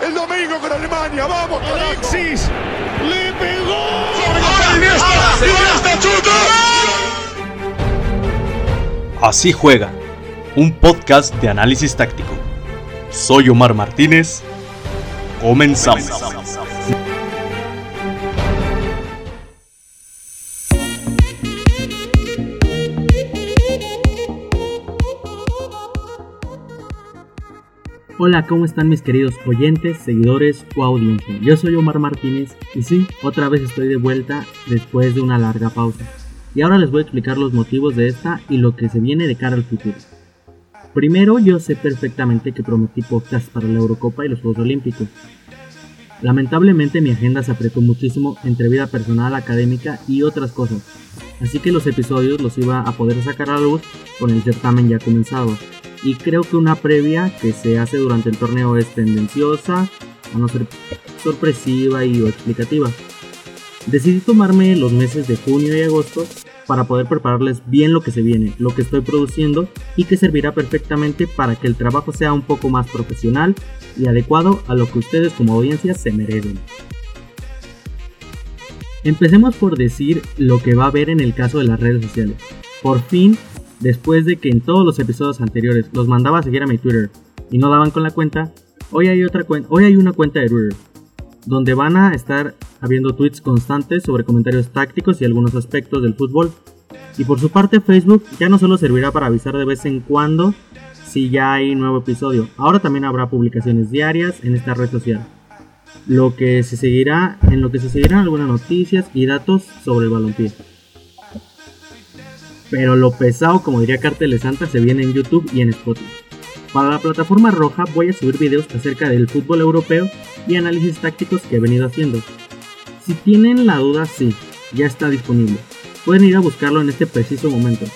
El domingo con Alemania. ¡Vamos, Alexis! ¡Le pegó! Así juega, un podcast de análisis táctico. Soy Omar Martínez. Comenzamos. Hola, ¿cómo están mis queridos oyentes, seguidores o audiencia? Yo soy Omar Martínez y sí, otra vez estoy de vuelta después de una larga pausa. Y ahora les voy a explicar los motivos de esta y lo que se viene de cara al futuro. Primero, yo sé perfectamente que prometí podcast para la Eurocopa y los Juegos Olímpicos. Lamentablemente mi agenda se apretó muchísimo entre vida personal, académica y otras cosas, así que los episodios los iba a poder sacar a luz con el certamen ya comenzado y creo que una previa que se hace durante el torneo es tendenciosa, a no ser sorpresiva y o explicativa. Decidí tomarme los meses de junio y agosto para poder prepararles bien lo que se viene, lo que estoy produciendo y que servirá perfectamente para que el trabajo sea un poco más profesional y adecuado a lo que ustedes como audiencia se merecen. Empecemos por decir lo que va a haber en el caso de las redes sociales. Por fin después de que en todos los episodios anteriores los mandaba a seguir a mi Twitter y no daban con la cuenta, hoy hay otra cuenta, hoy hay una cuenta de Twitter donde van a estar habiendo tweets constantes sobre comentarios tácticos y algunos aspectos del fútbol. Y por su parte Facebook ya no solo servirá para avisar de vez en cuando si ya hay nuevo episodio, ahora también habrá publicaciones diarias en esta red social. Lo que se seguirá, en lo que se seguirán algunas noticias y datos sobre el balompié. Pero lo pesado, como diría Cartel Santa, se viene en YouTube y en Spotify. Para la plataforma roja voy a subir videos acerca del fútbol europeo y análisis tácticos que he venido haciendo. Si tienen la duda, sí, ya está disponible. Pueden ir a buscarlo en este preciso momento.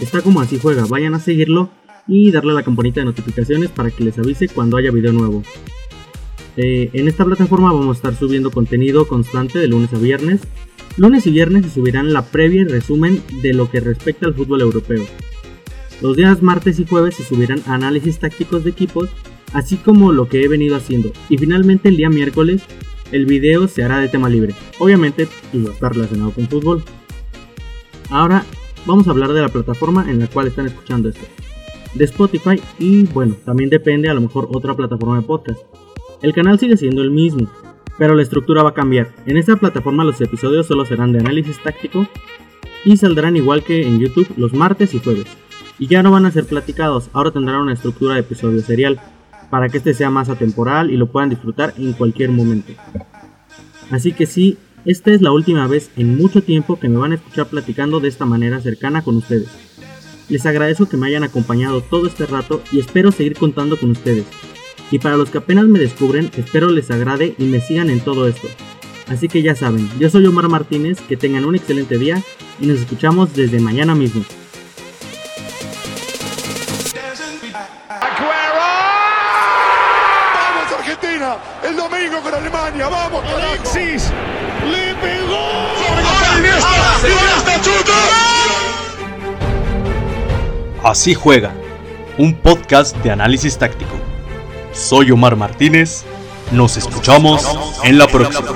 Está como así juega, vayan a seguirlo y darle a la campanita de notificaciones para que les avise cuando haya video nuevo. Eh, en esta plataforma vamos a estar subiendo contenido constante de lunes a viernes Lunes y viernes se subirán la previa y resumen de lo que respecta al fútbol europeo. Los días martes y jueves se subirán análisis tácticos de equipos, así como lo que he venido haciendo. Y finalmente el día miércoles el video se hará de tema libre, obviamente y va a estar relacionado con fútbol. Ahora vamos a hablar de la plataforma en la cual están escuchando esto. De Spotify y bueno, también depende a lo mejor otra plataforma de podcast. El canal sigue siendo el mismo, pero la estructura va a cambiar. En esta plataforma los episodios solo serán de análisis táctico y saldrán igual que en YouTube los martes y jueves. Y ya no van a ser platicados, ahora tendrán una estructura de episodio serial para que este sea más atemporal y lo puedan disfrutar en cualquier momento. Así que sí, esta es la última vez en mucho tiempo que me van a escuchar platicando de esta manera cercana con ustedes. Les agradezco que me hayan acompañado todo este rato y espero seguir contando con ustedes. Y para los que apenas me descubren, espero les agrade y me sigan en todo esto. Así que ya saben, yo soy Omar Martínez, que tengan un excelente día y nos escuchamos desde mañana mismo. ¡Vamos Argentina! El domingo con Alemania. ¡Vamos, Alexis! ¡Le pegó! Así juega, un podcast de análisis táctico. Soy Omar Martínez. Nos escuchamos en la próxima.